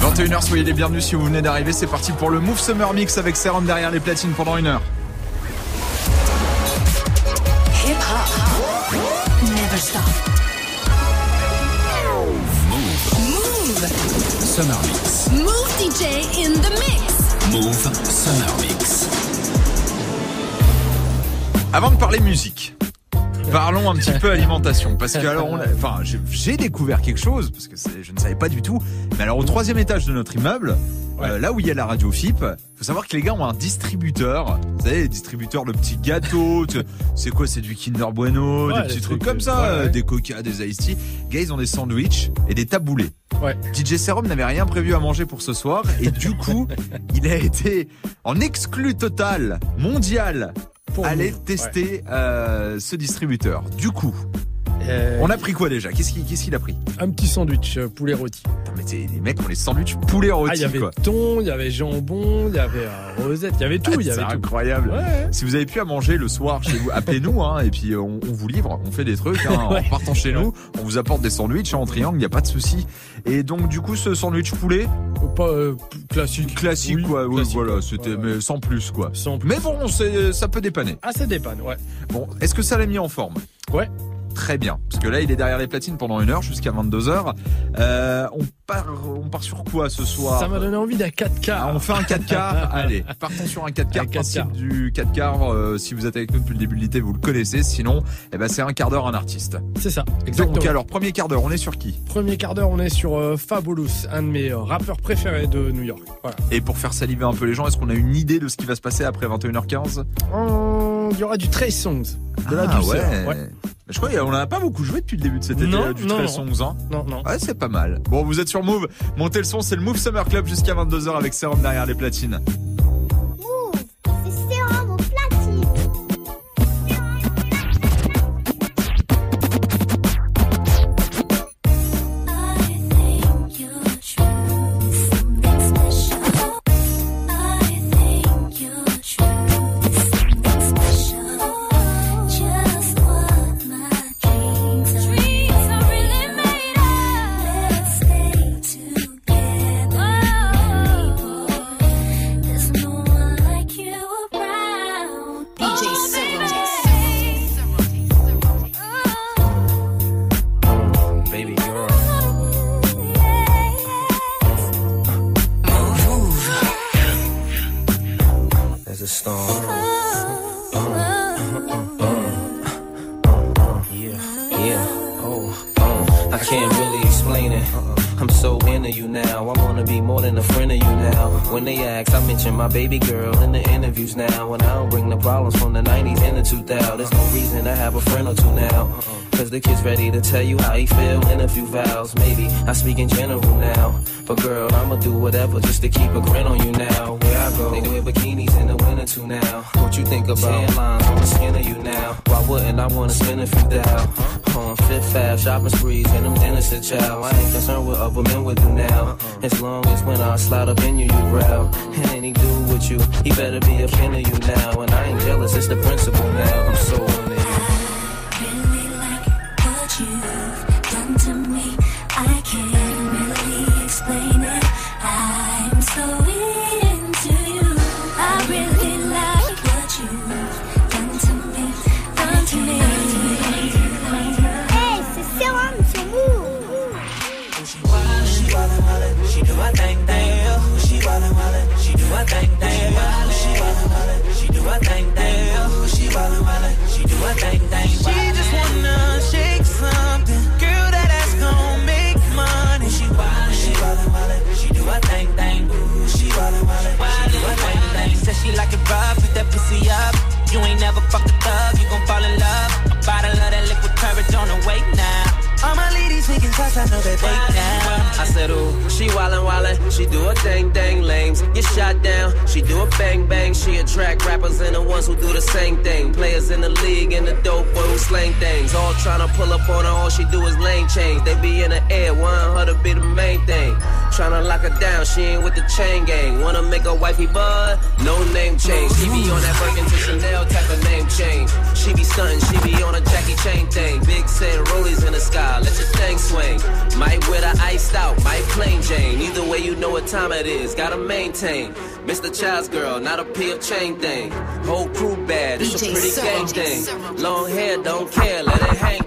21h, soyez les bienvenus si vous venez d'arriver. C'est parti pour le Move Summer Mix avec Serum derrière les platines pendant une heure. Hip hop. Never stop. Move. Summer Mix. Move DJ in the mix. Move Summer Mix. Avant de parler musique, parlons un petit peu alimentation. Parce que alors, on a- enfin, j'ai- découvert quelque chose parce que je ne savais pas du tout. Mais alors, au troisième étage de notre immeuble, euh, là où il y a la radio FIP, faut savoir que les gars ont un distributeur. Vous savez, les distributeurs de petits gâteaux. c'est quoi C'est du Kinder Bueno, Ouais, des petits trucs trucs, comme ça, ouais, euh, des Coca, des Ice Tea. Les gars, ils ont des sandwichs et des taboulés. Ouais. DJ Serum n'avait rien prévu à manger pour ce soir et du coup, il a été en exclu total mondial Pour aller tester euh, ce distributeur. Du coup, Euh, on a pris quoi déjà? Qu'est-ce qu'il a pris? Un petit sandwich euh, poulet rôti. Putain, Mais les mecs ont les sandwichs poulet Ah, rôti il y avait quoi. thon, il y avait jambon, il y avait euh, rosette, il y avait tout, y c'est incroyable. Ouais. Si vous avez pu à manger le soir chez vous, appelez-nous hein, et puis on, on vous livre, on fait des trucs. Hein, Ouais. En partant chez nous, on vous apporte des sandwichs hein, en triangle, il n'y a pas de souci. Et donc du coup, ce sandwich poulet? Pas euh, classique. classique, Oui, quoi. Oui, voilà, c'était Ouais, mais sans plus quoi. Sans plus. Mais bon, ça peut dépanner. Ah, ça dépanne, ouais. Bon, est-ce que ça l'a mis en forme? Ouais. Très bien, parce que là il est derrière les platines pendant une heure jusqu'à 22h. Euh, on part, on part sur quoi ce soir Ça m'a donné envie d'un 4K. Ah, on fait un 4 quarts. Allez, partons sur un 4 quarts. Un 4 Principe quarts. du 4 quarts. euh, si vous êtes avec nous depuis le début de l'été, vous le connaissez. Sinon, eh ben c'est un quart d'heure un artiste. C'est ça, exactement. Donc alors premier quart d'heure, on est sur qui? Premier quart d'heure, on est sur euh, Fabulous, un de mes euh, rappeurs préférés de New York. Voilà. Et pour faire saliver un peu les gens, est-ce qu'on a une idée de ce qui va se passer après 21h15 Euh, Il y aura du Trace Songs, de la Ah, douceur. ouais. ouais. Je crois qu'on a pas beaucoup joué depuis le début de cet été Non, là, du non, 13 non. 11 ans. Non, non. Ouais, c'est pas mal. Bon, vous êtes sur Move. Montez le son, c'est le Move Summer Club jusqu'à 22h avec Serum derrière les platines. My baby girl in the interviews now. When I don't bring the problems from the 90s and the 2000s, there's no reason to have a friend or two now. Uh-uh. Cause the kid's ready to tell you how he feel in a few vows. Maybe I speak in general now. But girl, I'ma do whatever just to keep a grin on you now. Where I go, they wear bikinis in the winter too now. What you think about tan lines on the skin of you now? Why wouldn't I wanna spend a few thou? On Fifth Ave, shopping sprees, and them dinners to chow. I ain't concerned what other men would do now. As long as when I slide up in you, you growl. And any dude with you, he better be a fan of you now. And I ain't jealous, it's the principle now. I'm so into you. really like what you've done to me. Ladies making shots, I know that they down. I said, ooh, she wildin' wildin', she do a thing dang lames. Get shot down, she do a bang bang. She attract rappers and the ones who do the same thing. Players in the league and the dope boy who slang things. All tryna pull up on her, all she do is lane change. They be in the air, want her to be the main thing. Tryna lock her down, she ain't with the chain gang. Wanna make a wifey bud? No name change. She be on that Birkin to Chanel type of name change. She be stuntin', she be on a Jackie Chain thing. Big sand rollies in the sky, let your thing swing. Might wear the ice plain Jane. Either way, you know what time it is. Gotta maintain. Mr. Child's girl, not a P of chain thing. Whole crew bad, it's a pretty gang thing. Long hair, don't care, let it hang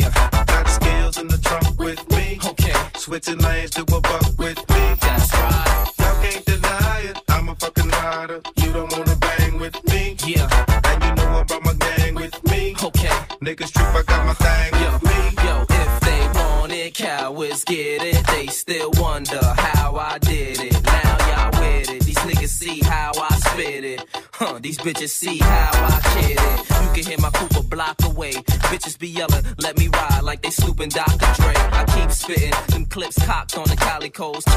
Yeah, Got skills in the trunk with me. okay, Switching lanes to a buck with me. that's right. Y'all can't deny it. I'm a fucking rider. You don't wanna bang with me. Yeah, And you know I brought my gang with me. okay. Niggas trip, I got my thing Yo, with me. yo, if they want it, cowards get it. They still wonder how I did it. Now y'all with it. These niggas see how I spit it. Huh, these bitches see how I kid it. coast.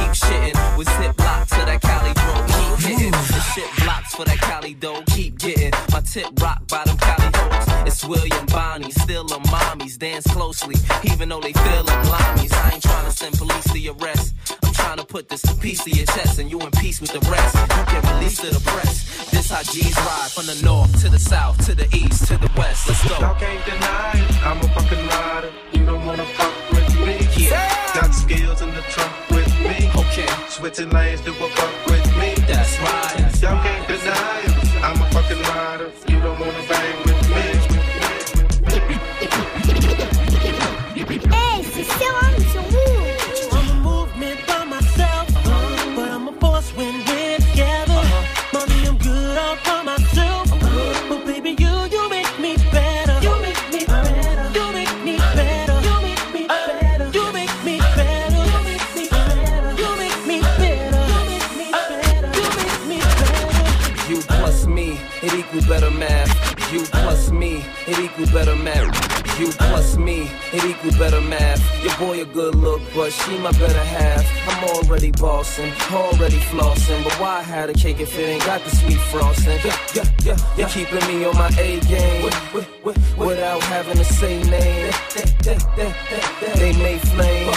If it ain't got the sweet frosting? Yeah, yeah, yeah, You're keeping me on my A game wi- wi- wi- without having to say name. They, they, they, they, they may flame,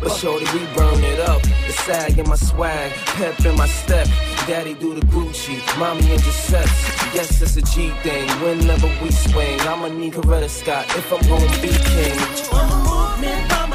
but shorty, we burn it up. The sag in my swag, pep in my step. Daddy do the Gucci, mommy in Giuseppe's. Yes, it's a G thing. Whenever we swing, I'ma need Coretta Scott if I'm gonna be king.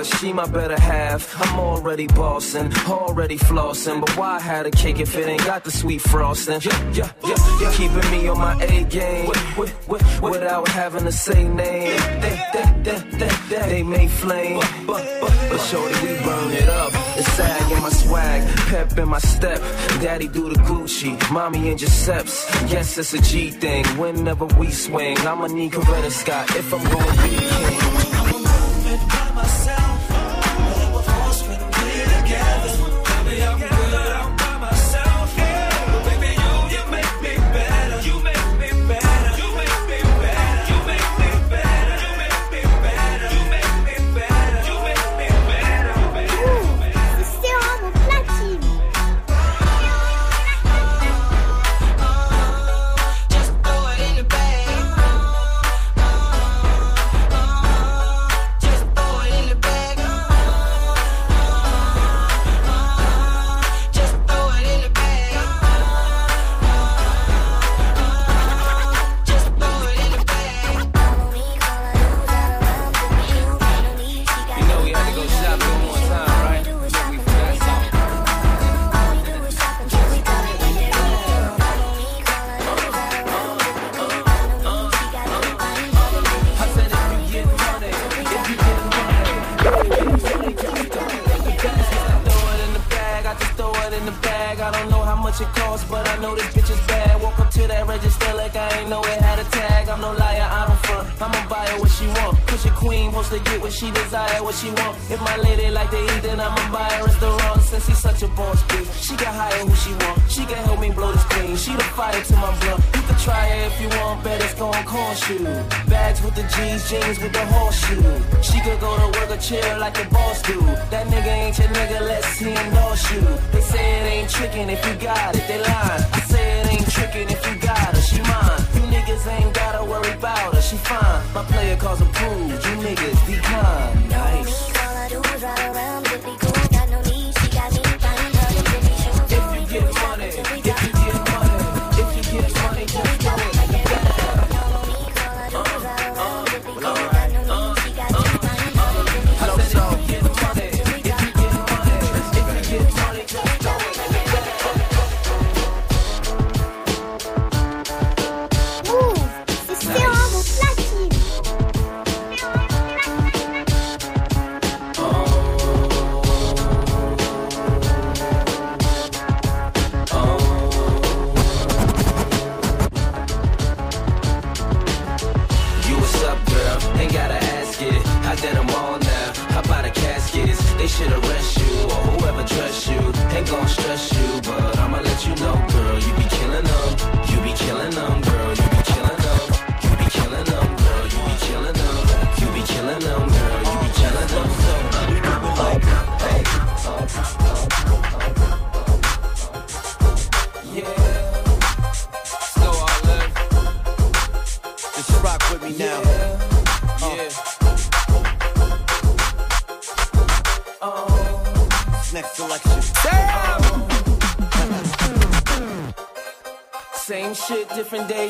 But she my better half. I'm already bossing, already flossing. But why had a cake if it ain't got the sweet frosting? Yeah, yeah, yeah. You're keeping me on my A game wi- wi- wi- without having to say name. They, may flame, but, but, but shorty, we burn it up. It's sag in my swag, pep in my step. Daddy do the Gucci, mommy in Giuseppe's. Yes, it's a G thing. Whenever we swing, I'ma need Coretta Scott if I'm gonna be king. I'm Movement by myself,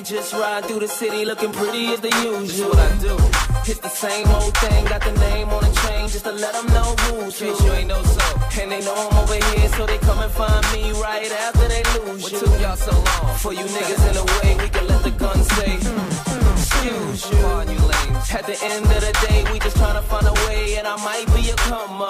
just ride through the city looking pretty as the usual. what I do. It's the same old thing, got the name on the chain just to let them know who's who. you ain't no so. And they know I'm over here, so they come and find me right after they lose what you. took y'all so long? For you niggas in the way, we can let the gun say, mm, mm, excuse mm. you. On you. At the end of the day, we just tryna find a way, and I might be a come up.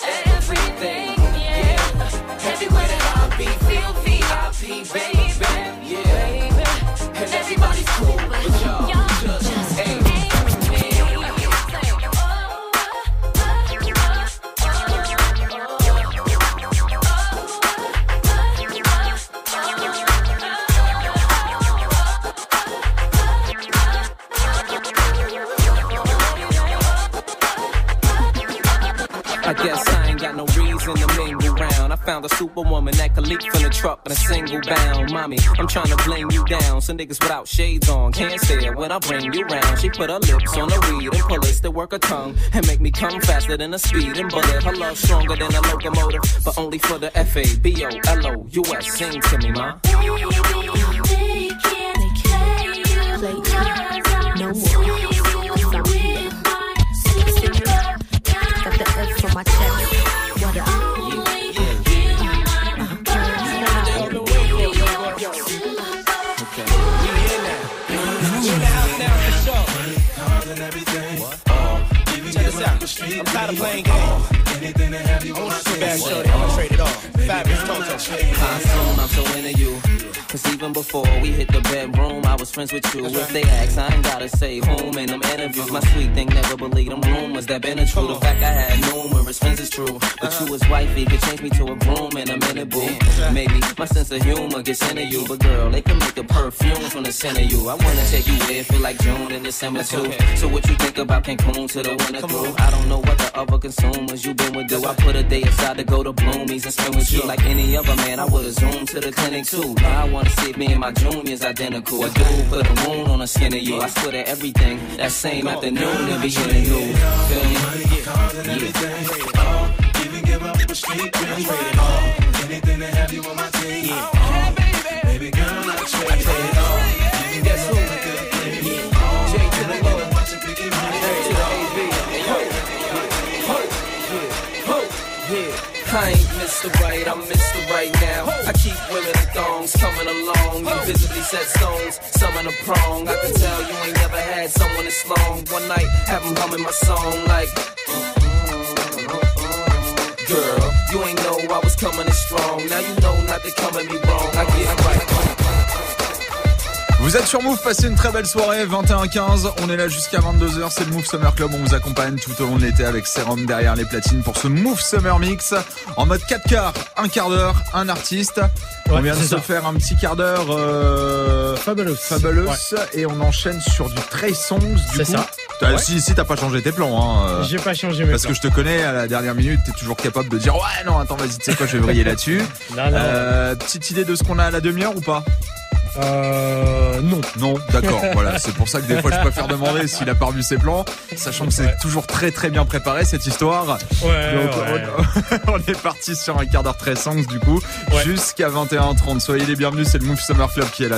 I'm trying to bling you down. Some niggas without shades on can't stare when I bring you round. She put her lips on the weed and pull us to work her tongue and make me come faster than a speeding bullet. Her love stronger than a locomotive, but only for the F A B O L O U S. Sing to me, ma. They can't take No more. Stop I'm tired of playing games. Bad shorty, I'ma trade it off. Fabolous Toto. I'm so into you. Cause even before we hit the bedroom, I was friends with you. If they ask, I ain't gotta say whom in them interviews. My sweet thing never believed them rumors that been a true. The fact I had numerous friends is true. But you was wifey, could change me to a groom in a minute, boo. Maybe my sense of humor gets into you. But girl, they can make a perfume from the scent of you. I wanna take you where feel like June and December too. So what you think about Cancun to the winter through? I don't know what the other consumers you been with do. I put a day aside to go to Bloomies and spend with you like any other man. I would've zoomed to the clinic too. Now I wanna see me and my juniors identical. A dude put a moon on the skin of you. I swear everything that same afternoon and be in you. news. Feel me? Oh, even give up street. Oh, anything to have you on my team. Oh, baby girl, I trade it all. Guess who? J to the low. I ain't Mr. Right, I'm Mr. Set stones, some in a prong. I can tell you ain't never had someone this long. One night, have 'em humming my song like. Mm-hmm, mm-hmm, mm-hmm, Girl, you ain't know I was coming in strong. Now you know not to come at me wrong. I get right. Vous êtes sur Move, passez une très belle soirée, 21h15, on est là jusqu'à 22h, c'est le Move Summer Club, on vous accompagne tout au long de l'été avec Serum derrière les platines pour ce Move Summer Mix, en mode 4 quarts, un quart d'heure, un artiste, on vient de se faire un petit quart d'heure euh, Fabulous. Fabulous, Ouais. et on enchaîne sur du Trey Songs du C'est coup. ça. Ouais. Si, si t'as pas changé tes plans, hein, euh, J'ai pas changé mes parce que plans. je te connais, à la dernière minute, t'es toujours capable de dire ouais non attends vas-y tu sais quoi je vais briller là-dessus. Euh, petite idée de ce qu'on a à la demi-heure ou pas? Euh, non. Non, d'accord. voilà, c'est pour ça que des fois je préfère demander s'il a pas revu ses plans, sachant que c'est Ouais. toujours très très bien préparé cette histoire. Ouais, Donc, ouais. on, on est parti sur un quart d'heure très songs du coup, jusqu'à 21h30. Soyez les bienvenus, c'est le Move Summer Club qui est là.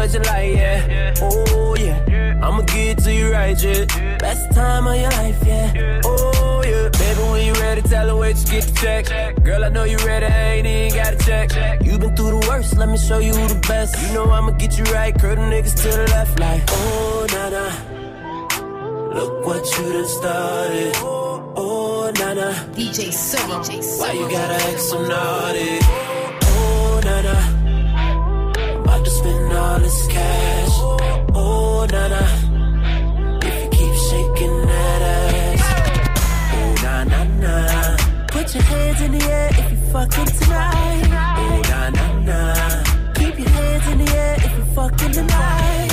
what you like, yeah. Oh, yeah. I'ma get to you right, yeah. Best time of your life, yeah. Oh, yeah. Baby, when you ready, tell her wait to get the check. Girl, I know you ready, I ain't even got to check. You been through the worst, let me show you who the best. You know I'ma get you right, curl the niggas to the left, like, oh, nah, nah. Look what you done started. Oh, nah, nah. DJ Serom. Why you gotta act so naughty? All this cash. Oh, na na. If you keep shaking that ass. Oh, na na na. Put your hands in the air if you fucking tonight. Oh, na na na. Keep your hands in the air if you fucking tonight.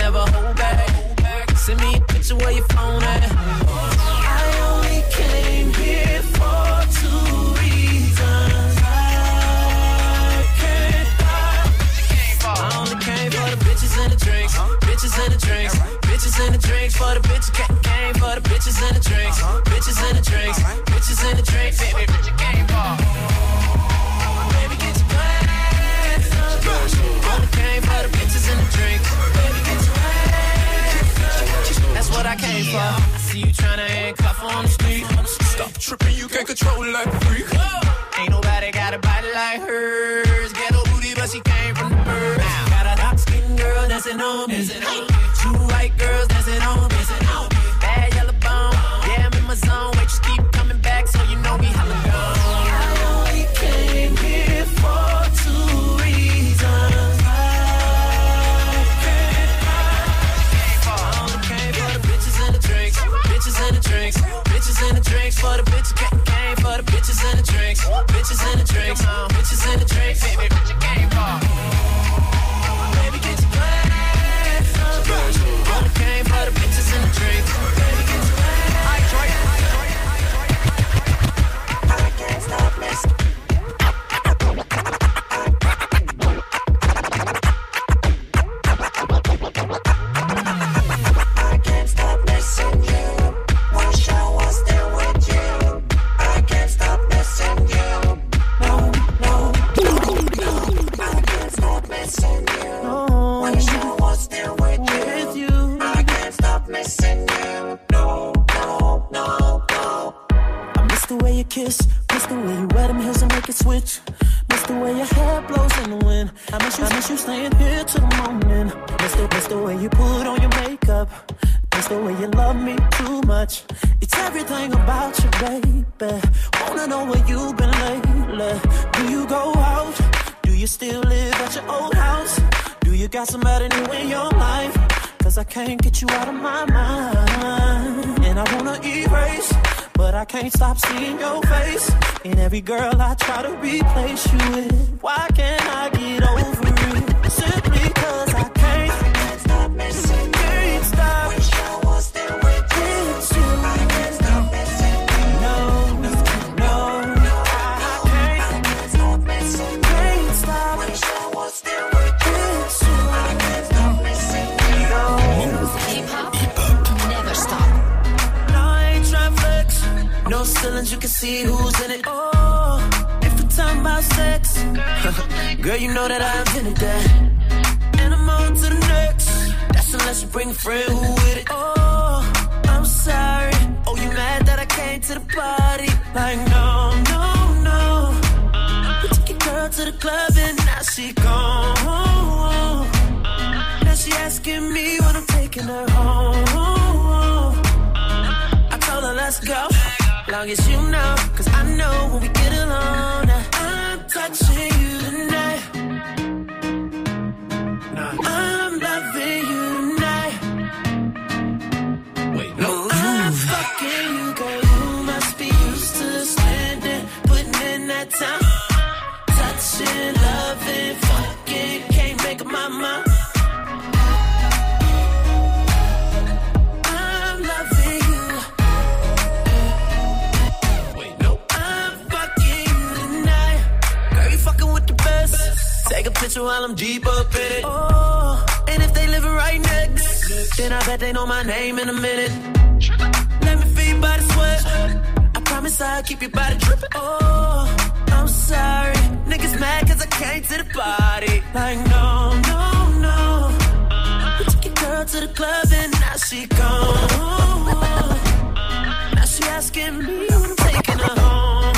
Never hold back. Send me a picture where your phone at. I only came here for two reasons. I can't I only came for the bitches and the drinks. Bitches and the drinks. Bitches and the drinks for the bitch came for the bitches and the drinks. Bitches and the drinks. Bitches and the drinks. Up. I came for. I see you tryna handcuff on the street. Stop tripping, you can't control it like a freak. Ain't nobody got a body like hers. Ghetto booty, but she came from the birds. Got a dark skinned girl dancing on me. Two drinks, bitches and the drinks for the bitches. Came, came for the bitches and the drinks, girl, you know that I invented that. And I'm on to the next. That's unless you bring a friend who with it. Oh, I'm sorry. Oh, you mad that I came to the party? Like, no, no, no. We took your girl to the club and now she gone. Now she asking me when I'm taking her home. I told her let's go, long as you know, cause I know when we get alone. Touching you tonight. Take a picture while I'm deep up in it. Oh, and if they living right next, then I bet they know my name in a minute. Let me feel your body sweat. I promise I'll keep your body dripping. Oh, I'm sorry. Niggas mad cause I came to the party. Like, no, no, no. We took your girl to the club and now she gone. Now she asking me when I'm taking her home.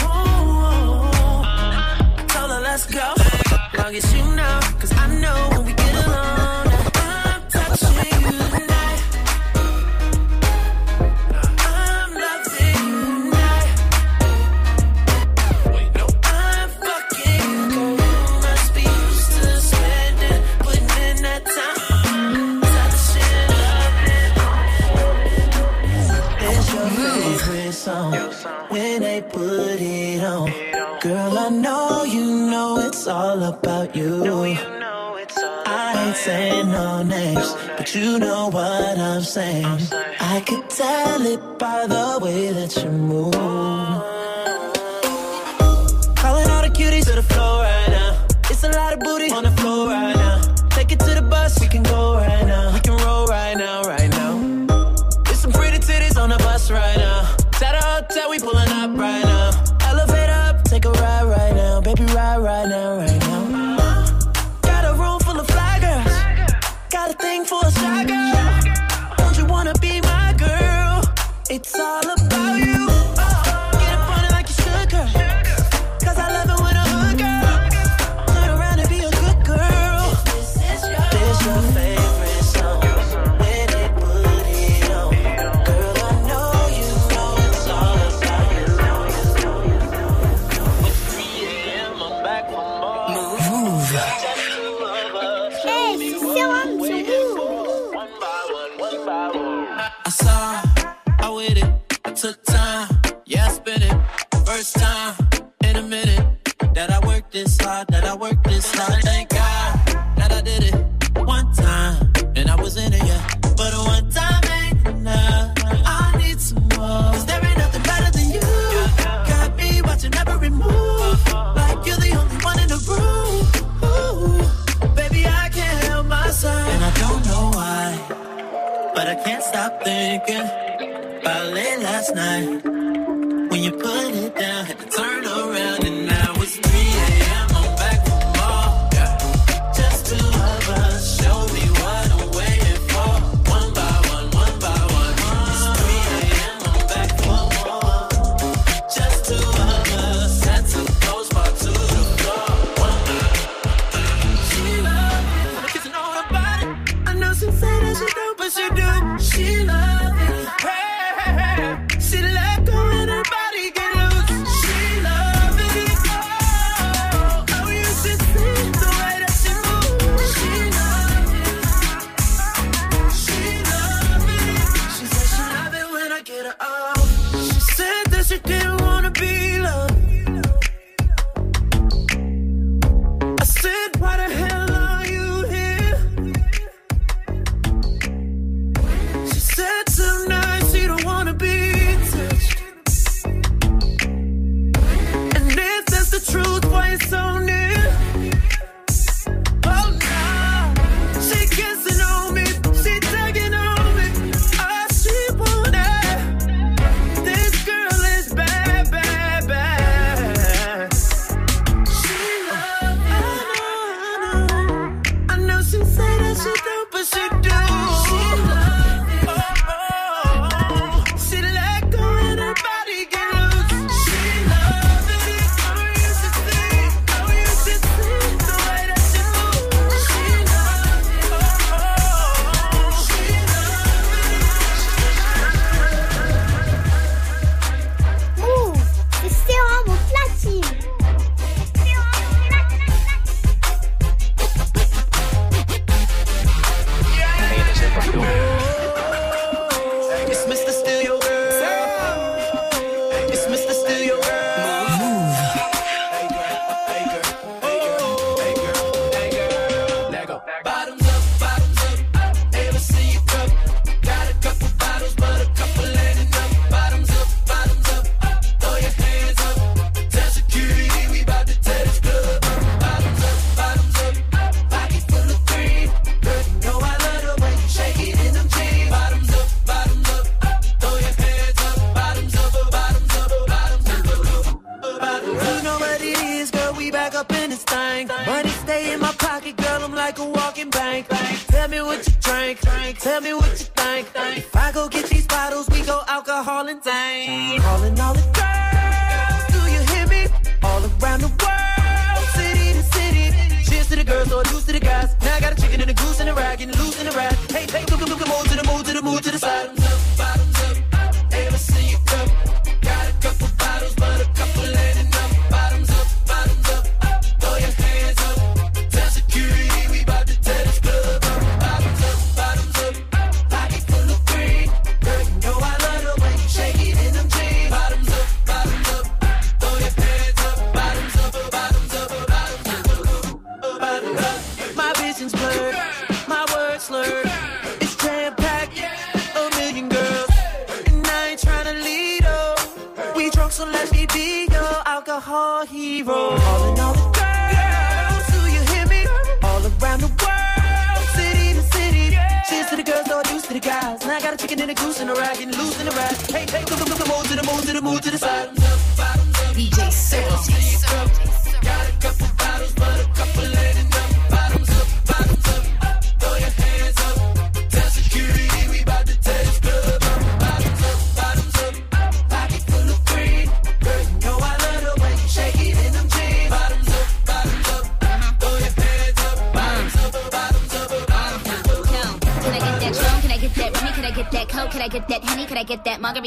I told her let's go. Long as you know, cause I know when we get alone. I'm touching you favorite song when they put it on. Girl, I know you know it's all about you. I ain't saying no names, but you know what I'm saying. I could tell it by the way that you move.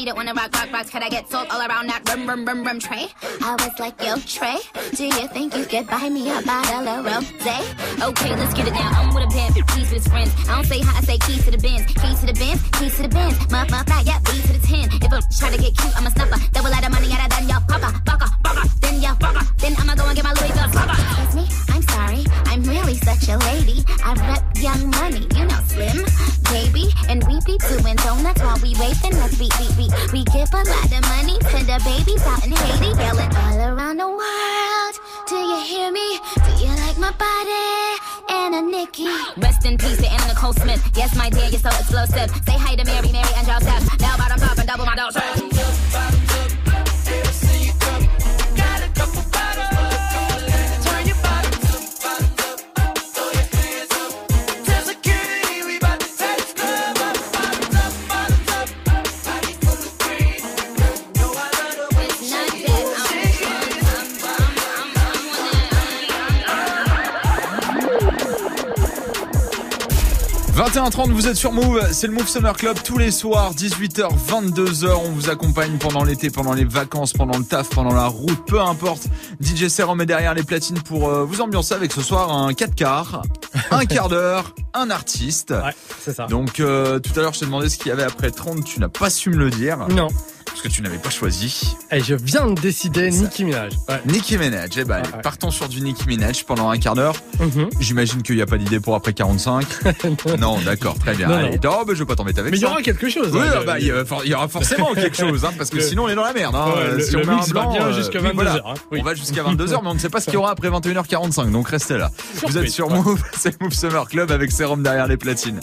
didn't wanna rock, rock, rocks. Could I get sold all around that rum, rum, rum, rum tray? I was like, yo, Trey, do you think you could buy me a bottle of rosé? Okay, let's get it now. I'm with a band, keys with his friends. I don't say hi, I say keys to the bins. Keys to the bins, keys to the bins. My, my, fly, yeah, B to the 10. If I try to get cute, I'm a snapper. Double out of money, out of done, y'all. Baka, baka, baka, then y'all, baka. Then I'ma go and get my Louis Vuitton. Excuse me, I'm sorry. I'm really such a lady. I rep young money, you know, slim, baby. And we be doing donuts we raping us. We, we, we, we give a lot of money to the babies out in Haiti, yelling all around the world. Do you hear me? Do you like my body? Anna Nikki. Rest in peace to Anna Nicole Smith. Yes, my dear, you're so explosive. Say hi to Mary, Mary, and Joseph. Now bottom pop and double my dose. 21h30, vous êtes sur Move, c'est le Move Summer Club tous les soirs, 18h, 22h, on vous accompagne pendant l'été, pendant les vacances, pendant le taf, pendant la route, peu importe. DJ Serum est derrière les platines pour euh, vous ambiancer avec ce soir un 4 quarts, un quart d'heure, un artiste. Ouais, c'est ça. Donc euh, tout à l'heure je te demandais ce qu'il y avait après 30, tu n'as pas su me le dire. Non. Parce que tu n'avais pas choisi. Et je viens de décider Nicki Minaj. Ouais. Nicki Minaj, eh ben, ouais. partons sur du Nicki Minaj pendant un quart d'heure. Mhm. J'imagine qu'il n'y a pas d'idée pour après 45. non, d'accord, très bien. Non, Allez, non. non, mais je vais pas t'embêter avec Mais il y aura quelque chose. Oui, hein, le- bah, il y aura forcément quelque chose, hein, parce que Le- sinon on est dans la merde. Hein. Ouais, Euh, le- si on met un va euh, jusqu'à oui, 22 voilà. heures, hein. Oui. On va jusqu'à 22h, mais on ne sait pas ce qu'il y aura après 21h45, donc restez là. Vous êtes sur. Move, c'est Move Summer Club avec Sérum derrière les platines.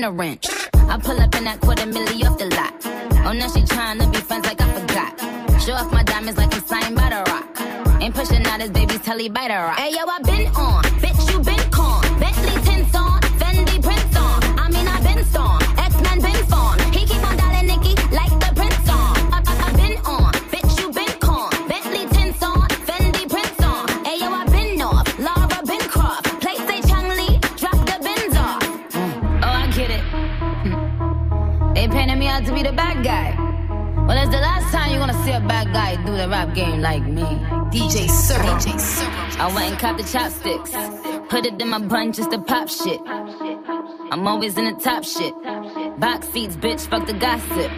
Hammer the wrench. I pull up in that quarter milli off the lot. Oh, now she tryna be friends like I forgot. Show off my diamonds like I'm signed by the rock. Ain't pushing out his baby's telly by the rock. Hey yo, I been on, like me. DJ Sir. DJ Sir. I went and caught the chopsticks. Put it in my bun just to pop shit. I'm always in the top shit. Box seats, bitch, fuck the gossip.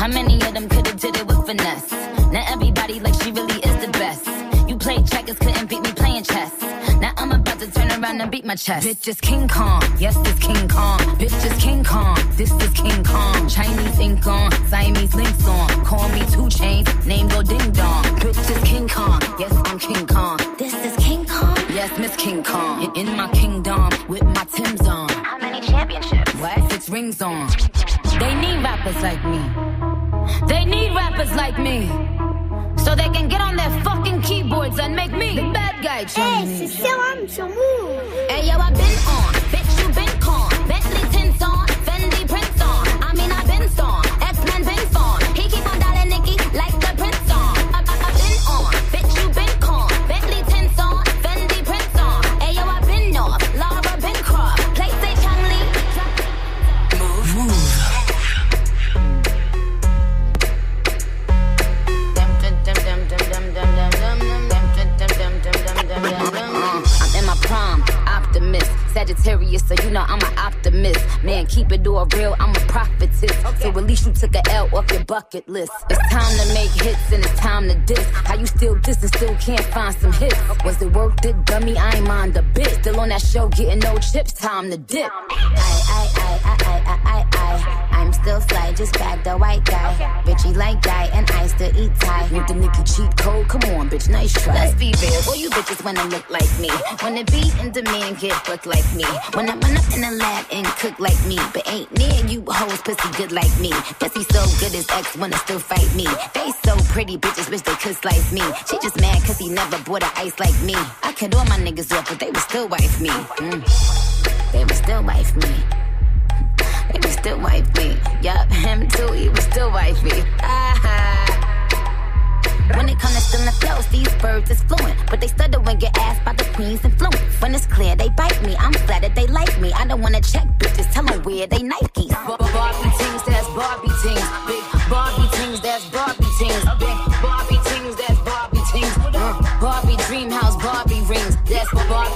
How many of them could've did it with finesse? Now everybody like she really is the best. You played checkers, couldn't beat me playing chess. Now I'm about to turn around and beat my chest. Bitch is King Kong, yes, this King Kong. Bitch is King Kong, this is King Kong. Chinese ink on, Siamese links on. Call me two chains, name go ding dong. Bitch is King Kong, yes, I'm King Kong. This is King Kong, yes, Miss King Kong. In, in my kingdom, with my Tim's on. How many championships? What? Six rings on. They need rappers like me. They need rappers like me. They can get on their fucking keyboards and make me the bad guy, Hey, c'est Serom sur Mouv'. Hey yo, I've been on, Sagittarius, so you know I'm an optimist. Man, keep it all real, I'm a prophetess. So at least you took a L off your bucket list. It's time to make hits and it's time to diss. How you still diss and still can't find some hits? Was it worth it, dummy? I ain't mind a bit. Still on that show, getting no chips, time to dip. I, I, I, I, I, I, I, I. I'm still fly, just back the white guy. Bitchy like guy, and I still eat Thai. With the Nicki cheat code, come on, bitch, nice try. Let's be real, boy, you bitches wanna look like me. Wanna be in demand, get booked like me. Wanna run up in the lab and cook like me. But ain't near you hoes pussy good like me. Pussy so good his ex wanna still fight me. They so pretty, bitches wish they could slice me. She just mad cause he never bought a ice like me. I cut all my niggas off, but they would still wife me. Mm. They would still wife me. Still wife me. Yup, him too, he was still wife me. Ah. When it comes to stealing flows, these birds is fluent. But they stutter when get asked by the queen's influence. When it's clear, they bite me. I'm flattered they like me. I don't wanna check bitches, tell them where they Nikes. Barbie tings, that's Barbie tings. Big Barbie tings, that's Barbie tings. Big Barbie tings, that's Barbie tings. Uh, Barbie dream house, Barbie rings. That's Barbie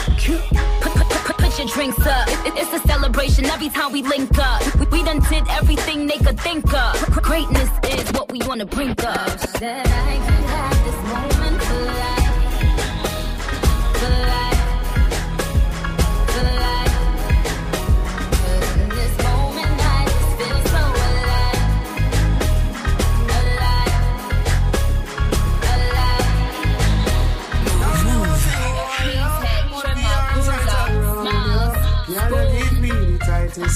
Put, put, put, put your drinks up. It- it- it's a celebration every time we link up. We, we done did everything they could think of. Greatness is what we wanna bring up.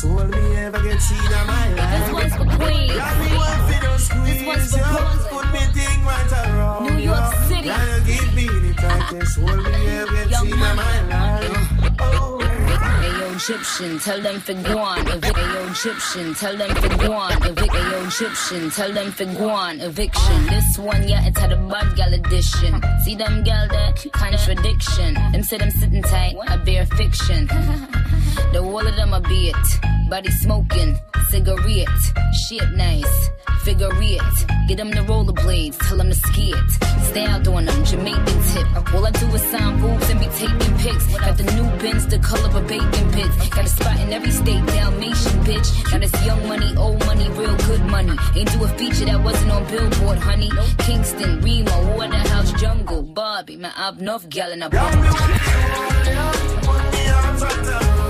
Hold me ever get seen in my life. This one's for Queens. Yeah, me want fi just This one's for. Brooklyn. Put me thing right around New York. City. Gotta give me the tightest me ever get seen in my life. Egyptian, tell them for guan. Evic- Ayo Egyptian, tell them for guan. Evic- Ayo Egyptian, tell them for guan. Eviction. This one, yeah, it's had a bad gal edition. See them gal that contradiction. Them say them sitting tight, I bear fiction. The wall of them a bit, body smoking, cigarette, shit nice, figure it. Get them the rollerblades, tell them to ski it. Stay out on them, Jamaican tip. All I do is sign boobs and be taking pics. Got the new bins, the color of bacon bits. Got a spot in every state, Dalmatian bitch. Got this young money, old money, real good money. Ain't do a feature that wasn't on Billboard, honey. Kingston, Remo, Waterhouse, Jungle, Barbie, man, I've enough gal in a Hey,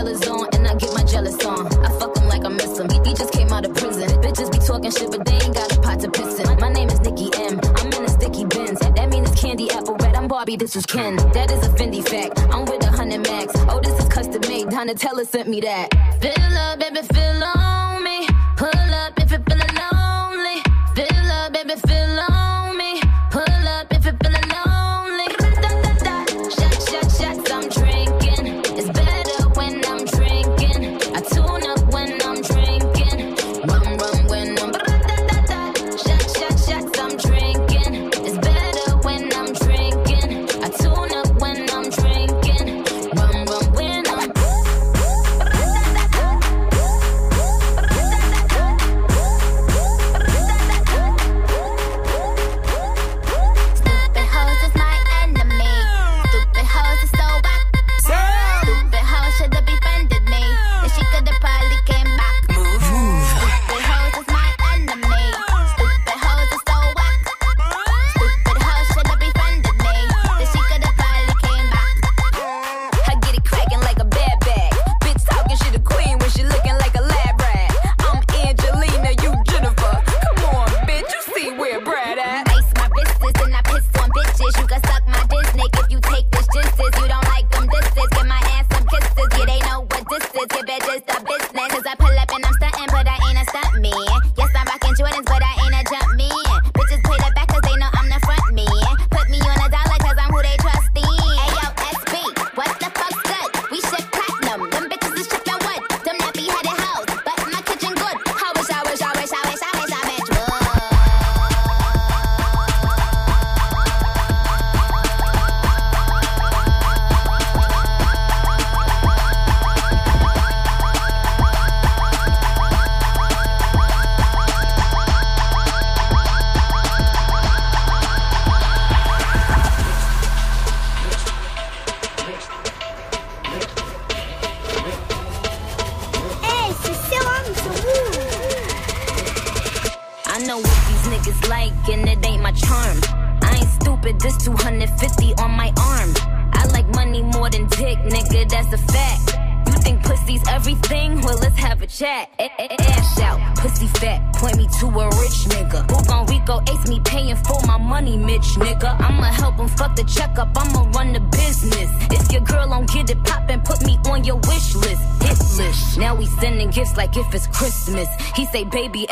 jealous on, and I get my jealous on. I fuck him like I miss him. He, just came out of prison. Bitches be talking shit, but they ain't got a pot to piss in. My name is Nicki M. I'm in a sticky bins. That mean it's candy apple red. I'm Barbie, this is Ken. That is a Fendi fact. I'm with a hundred max. Oh, this is custom made. Donatella sent me that.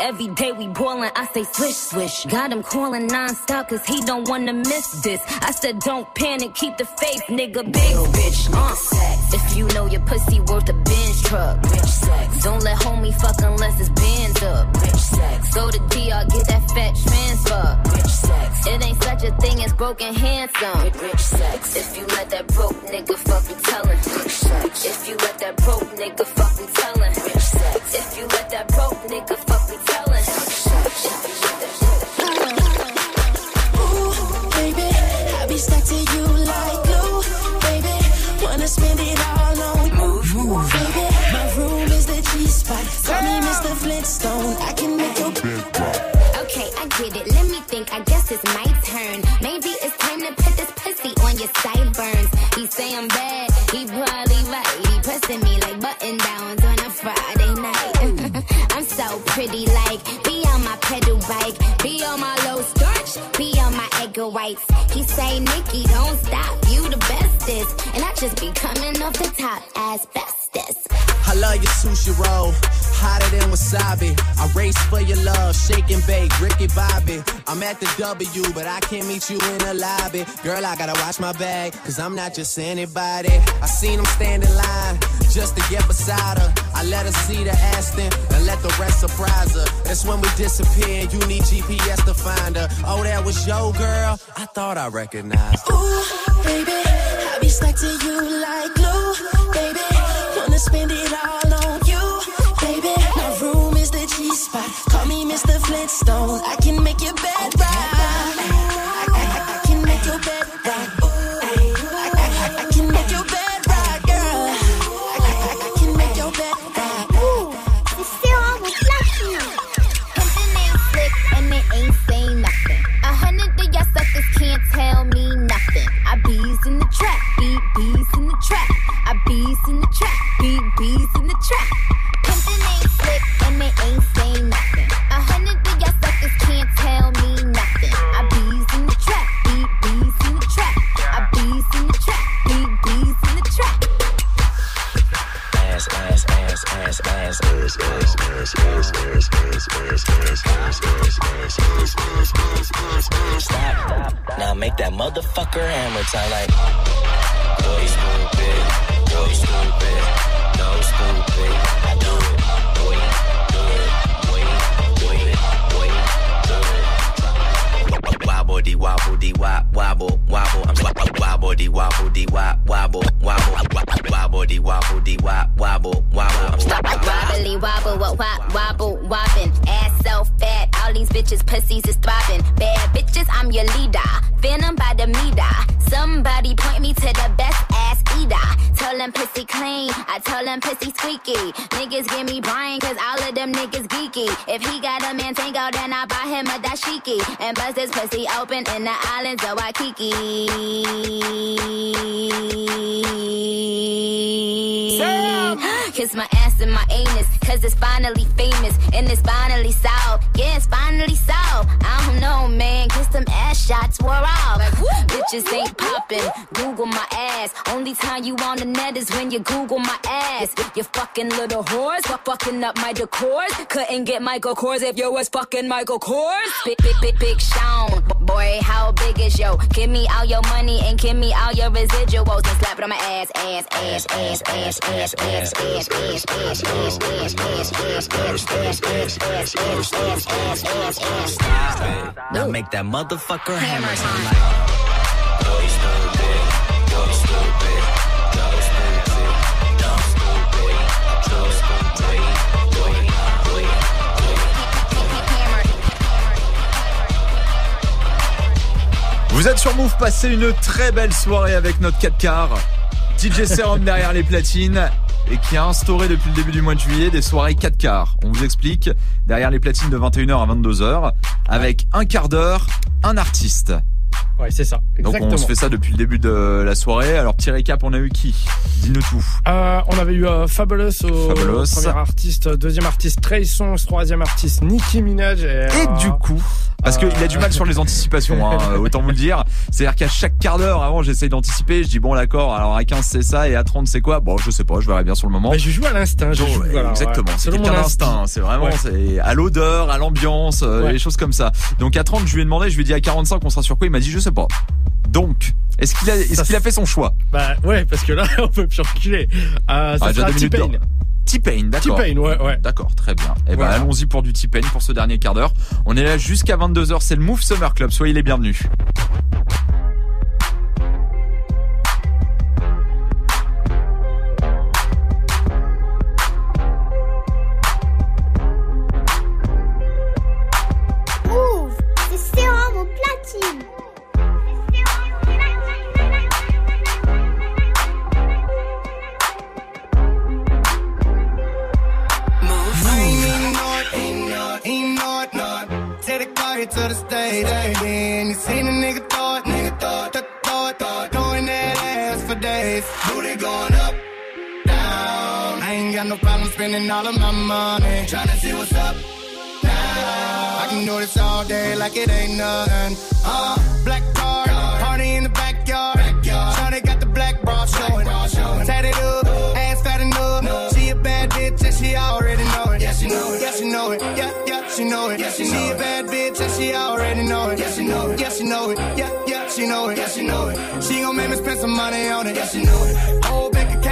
Every day we ballin'. I say, swish, swish. Got him calling non-stop cause he don't wanna miss this. I said, don't panic, keep the faith, nigga. Big bitch, uh. If you know your pussy worth a Benz truck, rich sex. Don't let homie fuck unless it's bands up, rich sex. Go to DR, get that fat transfer, rich sex. It ain't such a thing as broken handsome, rich sex. If you let that broke nigga fuck me tellin', rich sex. If you let that broke nigga fuck me tellin', rich sex. If you let that broke nigga fuck stuck to you like glue, baby. Wanna spend it all on move, move, baby. My room is the G spot. Call me Mr. Flintstone. I can make your Okay, I get it. Let me think. I guess it's my turn. Maybe it's time to put this pussy on your sideburns. He say I'm bad. He probably right. He pressing me like button downs on a Friday night. I'm so pretty, like be on my pedal bike, be on my low whites. He say, Nicki, don't stop. You the bestest, and I just be coming off the top as bestest. I love your sushi roll, hotter than wasabi. I race for your love, shake and bake, Ricky Bobby. I'm at the W, but I can't meet you in the lobby. Girl, I gotta watch my bag, cause I'm not just anybody. I seen him stand in line just to get beside her. I let her see the Aston and let the rest surprise her. That's when we disappear. You need GPS to find her. Oh, that was your girl? I thought I recognized her. Ooh, baby, Be stuck to you like glue, baby. Wanna spend it all on you, baby. My room is the G spot. Call me Mr. Flintstone. I can make your bed rock. Trap. I bees in the trap, beat bees in the trap. Pimpin' ain't slick and it ain't say nothing. A hundred of y'all suckers can't tell me nothing. I bees in the trap, beat bees in the trap. I bees in the trap, beat bees in the trap. ass, ass, ass, ass, ass, ass, ass, ass, ass, ass, ass, ass, ass, ass, ass, ass, Stop. Now make that motherfucker hammer time like. Boy, stupid. Boy, stupid. No stupid. I do it. Wobble dee wobble wop wobble wobble. I'm wobble wobble wobble wobble wobble wobble dee wobble dee wobble wobble. I'm wobble, wobble, wobbin'. Ass so fat, all these bitches' pussies is throbbing. Bad bitches, I'm your leader. Phantom by the meter. Somebody point me to the best ass eater. Tell them pussy clean, I tell them pussy squeaky. Niggas give me Brian, cause all of them niggas geeky. If he got a man tango, then I buy him a dashiki. And bust his pussy open in the islands of Waikiki. Kiss my ass and my anus, cause it's finally famous and it's finally solved. Yeah, it's finally solved. I don't know, man, cause them ass shots wore off. Bitches ain't popping, Google my ass. Only time you on the net is when you Google my ass. You fucking little whores, fu- fucking up my decor. Couldn't get Michael Kors if you was fucking Michael Kors. Big, big, big, big Sean. Boy, how big is yo? Give me all your money and give me all your residuals and slap it on my ass, ass, ass, ass, ass, ass, ass, ass, ass, ass, ass, ass, ass, Now make that motherfucker hammer sound like. Vous êtes sur Move, passez une très belle soirée avec notre 4 quarts. DJ Serum derrière les platines et qui a instauré depuis le début du mois de juillet des soirées 4 quarts. On vous explique, derrière les platines de 21h à 22h, avec un quart d'heure, un artiste. Ouais, c'est ça. Donc on se fait ça depuis le début de la soirée. Alors petit récap, on a eu qui? Dis-nous tout. Euh, on avait eu euh, Fabulous au Fabulous. premier artiste, deuxième artiste Trey Songz, troisième artiste Nicki Minaj. Et, Et euh, du coup, parce qu'il a du mal sur les anticipations, hein, autant vous le dire. C'est-à-dire qu'à chaque quart d'heure, avant, j'essaye d'anticiper. Je dis bon, d'accord. Alors à 15 c'est ça et à 30 c'est quoi? Bon, je sais pas. Je verrai bien sur le moment. Mais je joue à l'instinct. Je joue, voilà, exactement. ouais. C'est quelqu'un d'instinct. instinct. C'est vraiment Ouais. c'est à l'odeur, à l'ambiance, euh, Ouais. les choses comme ça. Donc à 30, je lui ai demandé. Je lui ai dit à 45, on sera sur quoi? Il m'a dit je sais pas. Donc, est-ce qu'il a, est-ce qu'il a fait son choix? Bah ouais, parce que là, on peut plus reculer. Euh, ça Ah, sera T-Pain. T-Pain, d'accord. T-Pain, ouais, ouais. D'accord, très bien. Et ben Voilà. allons-y pour du T-Pain pour ce dernier quart d'heure. On est là jusqu'à 22h, c'est le Move Summer Club. Soyez les bienvenus. Spending all of my money, tryna see what's up. Now I can do this all day like it ain't nothing. Uh, black car, party in the backyard. Shawty got the black bra showing, tatted up, ass fat enough. She a bad bitch and she already know it. Yeah, she know it. Yeah, she know it. Yeah, yeah, she know it. Yeah, she, she know a bad bitch and she already know it. Yeah, she know it. Yeah, she know it. Yeah, yeah, she know it. Yeah, she know it. She gon' make me spend some money on it. Yeah, she know it.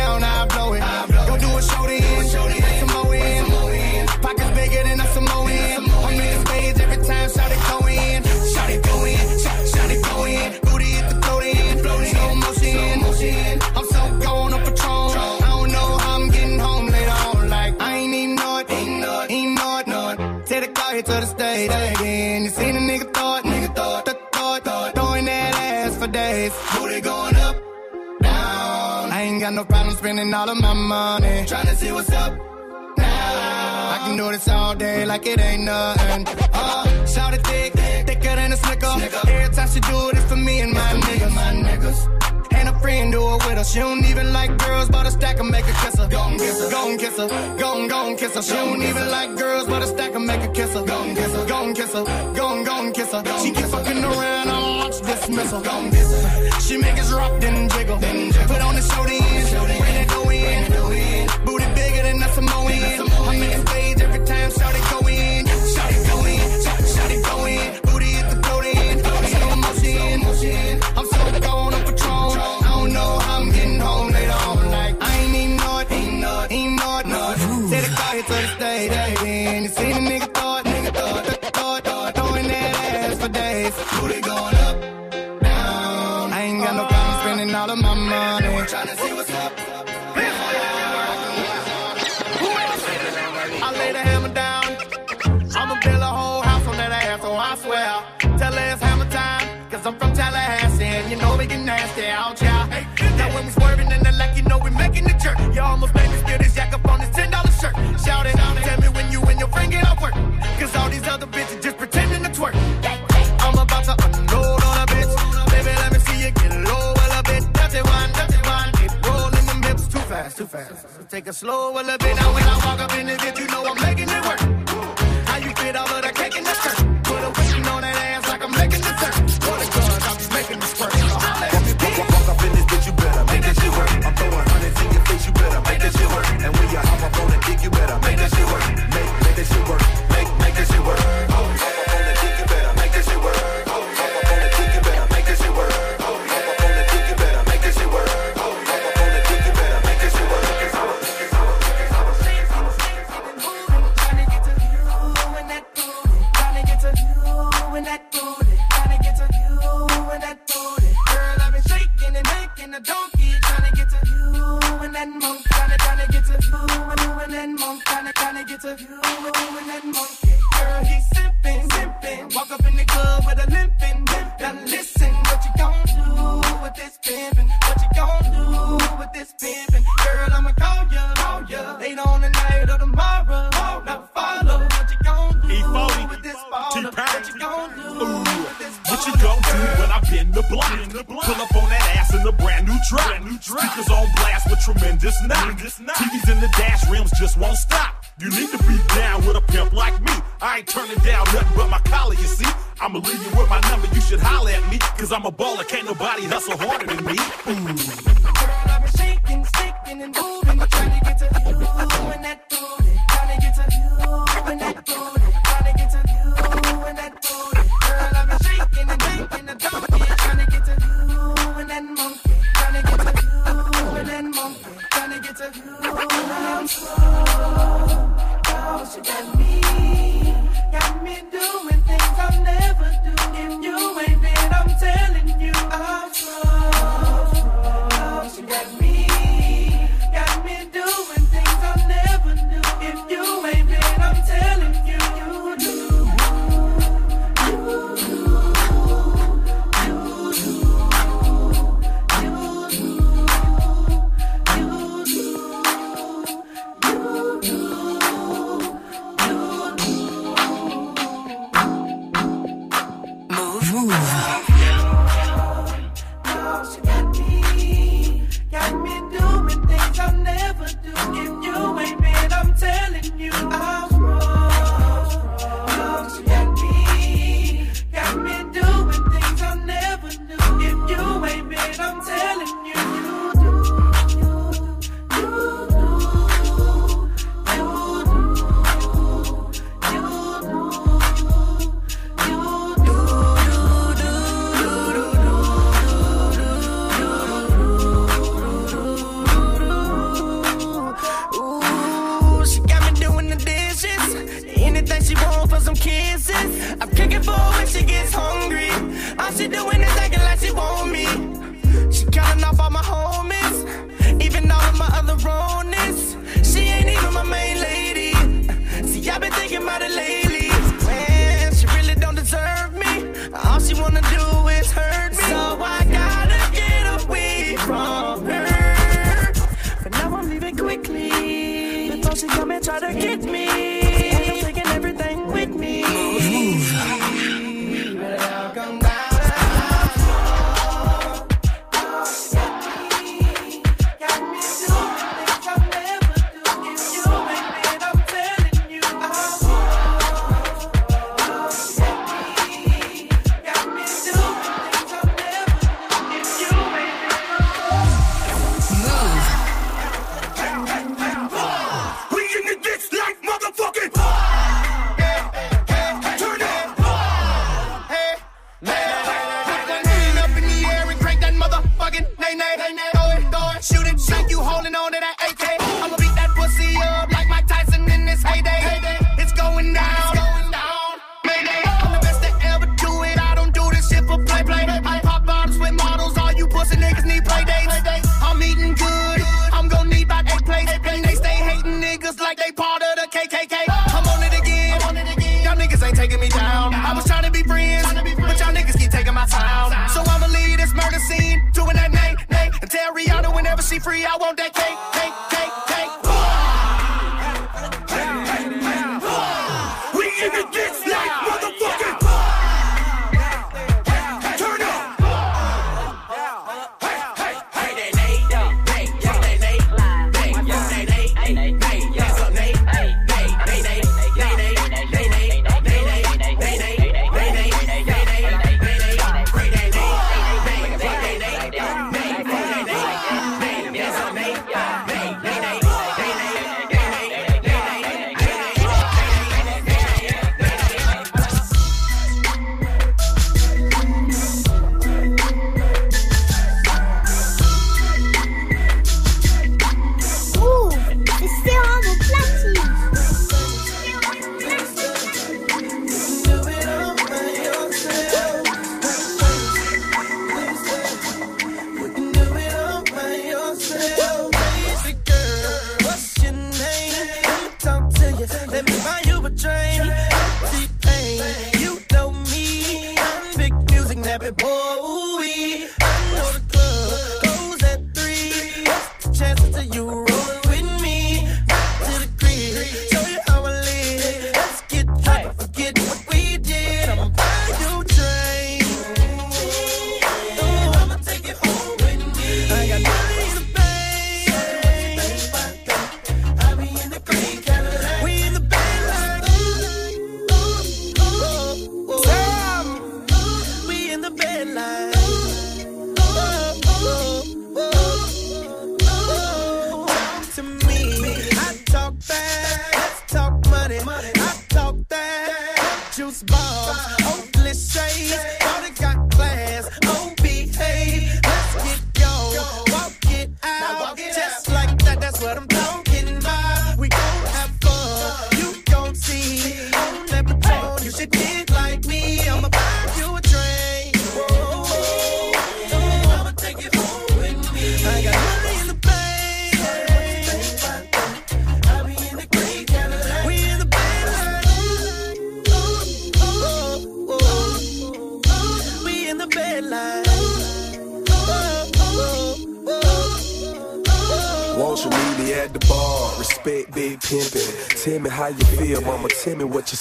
Account, I blow it. Go do a show make some more in. Pockets bigger than a Samoan. I'm in the stage every time, shout it go in. Shout it go in, shout, it go in. Booty hit the float in, slow motion. I'm so gone on Patron. I don't know how I'm getting home later on. Like, I ain't even know it, ain't know it, know it. Take the car here to the stage, then you seen a nigga it, nigga throw it, th- throw it, throwing that ass for days. Booty going up, down. I ain't got no problem spending all of my money, tryna see what's up. Now I can do this all day like it ain't nothing. Uh, shout it thick, thicker than a snicker. Every time she do it, it's for me and my niggas. My niggas. And a friend do it with her. She don't even like girls, but a stack and make her kiss her. Gon' kiss her, gon' kiss her, gon' gon' kiss her. She don't even like girls, but a stack and make her kiss her. Gon' kiss her, gon' kiss her, gon' gon' kiss her. She keep fucking around, I'll launch dismissal. Gon' kiss her. She make us rock, then jiggle. Put on the show then, damn shawty going take it slow a little bit. Now when I walk up in this bitch, you know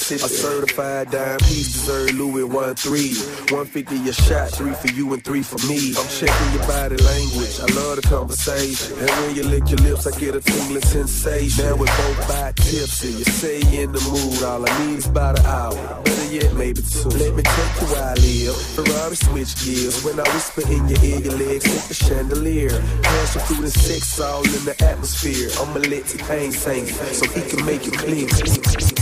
A certified dime piece deserve Louis one three. 150 a shot, three for you and three for me. I'm checking your body language. I love the conversation. And when you lick your lips, I get a tingling sensation. Now we both by tipsy. You say in the mood. All I need is about an hour. Better yet, maybe two. Let me take you where I live. Ferrari switch gears. When I whisper in your ear, your legs hit the chandelier. Passion through the sex all in the atmosphere. I'ma let T-Pain sing so he can make it clear.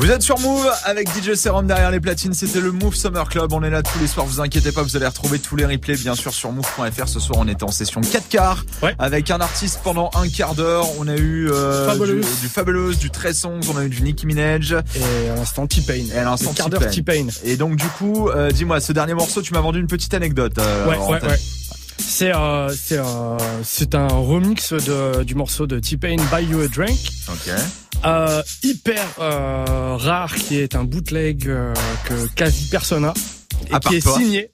Vous êtes sur Move avec DJ Serum derrière les platines. C'était le Move Summer Club. On est là tous les soirs. Vous inquiétez pas, vous allez retrouver tous les replays bien sûr sur move.fr. Ce soir, on était en session 4 quarts avec un artiste pendant un quart d'heure. On a eu euh, Fabulous. du, du Fabulous, du Trey Songz, on a eu du Nicki Minaj et à l'instant T-Pain. Et à l'instant T-Pain. Et donc du coup, euh, dis-moi, ce dernier morceau, tu m'as vendu une petite anecdote. euh, Ouais, ouais, ouais. C'est euh, c'est euh, c'est un remix de, du morceau de T-Pain Buy You a Drink. Ok. Euh, hyper rare, qui est un bootleg que quasi personne a et À qui est toi. signé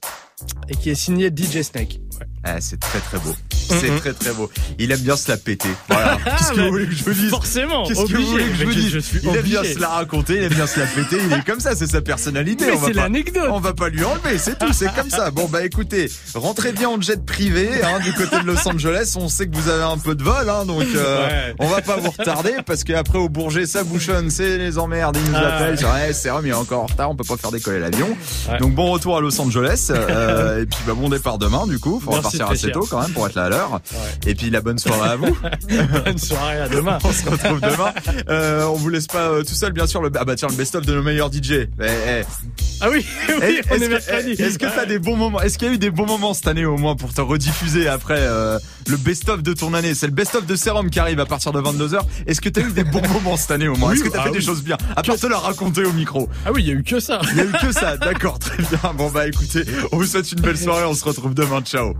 et qui est signé DJ Snake. Eh, c'est très très beau. C'est Mhm. très très beau. Il aime bien se la péter. Voilà. Qu'est-ce que Mais vous voulez que je vous dise forcément, Qu'est-ce que vous voulez que je vous Mais dise je suis Il aime bien se la raconter, il aime bien se la péter. Il est comme ça, c'est sa personnalité. Mais c'est l'anecdote. On va pas lui enlever, c'est tout. C'est comme ça. Bon bah écoutez, rentrez bien en jet privé hein, du côté de Los Angeles. On sait que vous avez un peu de vol, hein, donc euh, Ouais. on va pas vous retarder parce qu'après au Bourget ça bouchonne, c'est les emmerdes. Ils nous Ah. appellent. Ouais, c'est il est encore en retard, on peut pas faire décoller l'avion. Donc bon retour à Los Angeles euh, et puis bah, bon départ demain du coup. Faut repartir assez tôt quand même pour être là à Et puis la bonne soirée à vous. Bonne soirée, à demain. On se retrouve demain. Euh, on vous laisse pas euh, tout seul, bien sûr. Le, ah bah tiens, le best-of de nos meilleurs DJ. Eh, eh. Ah oui, oui, Est- on est que, mercredi. eh, est-ce que t'as des bons moments Est-ce qu'il y a eu des bons moments cette année au moins pour te rediffuser après euh, le best-of de ton année? C'est le best-of de Serum qui arrive à partir de 22h. Est-ce que t'as eu des bons moments cette année au moins? Oui, Est-ce que t'as ah fait des oui. choses bien? À part te la raconter au micro. Ah oui, il y a eu que ça. Il y a eu que ça. D'accord, très bien. Bon bah écoutez, on vous souhaite une belle soirée. On se retrouve demain. Ciao.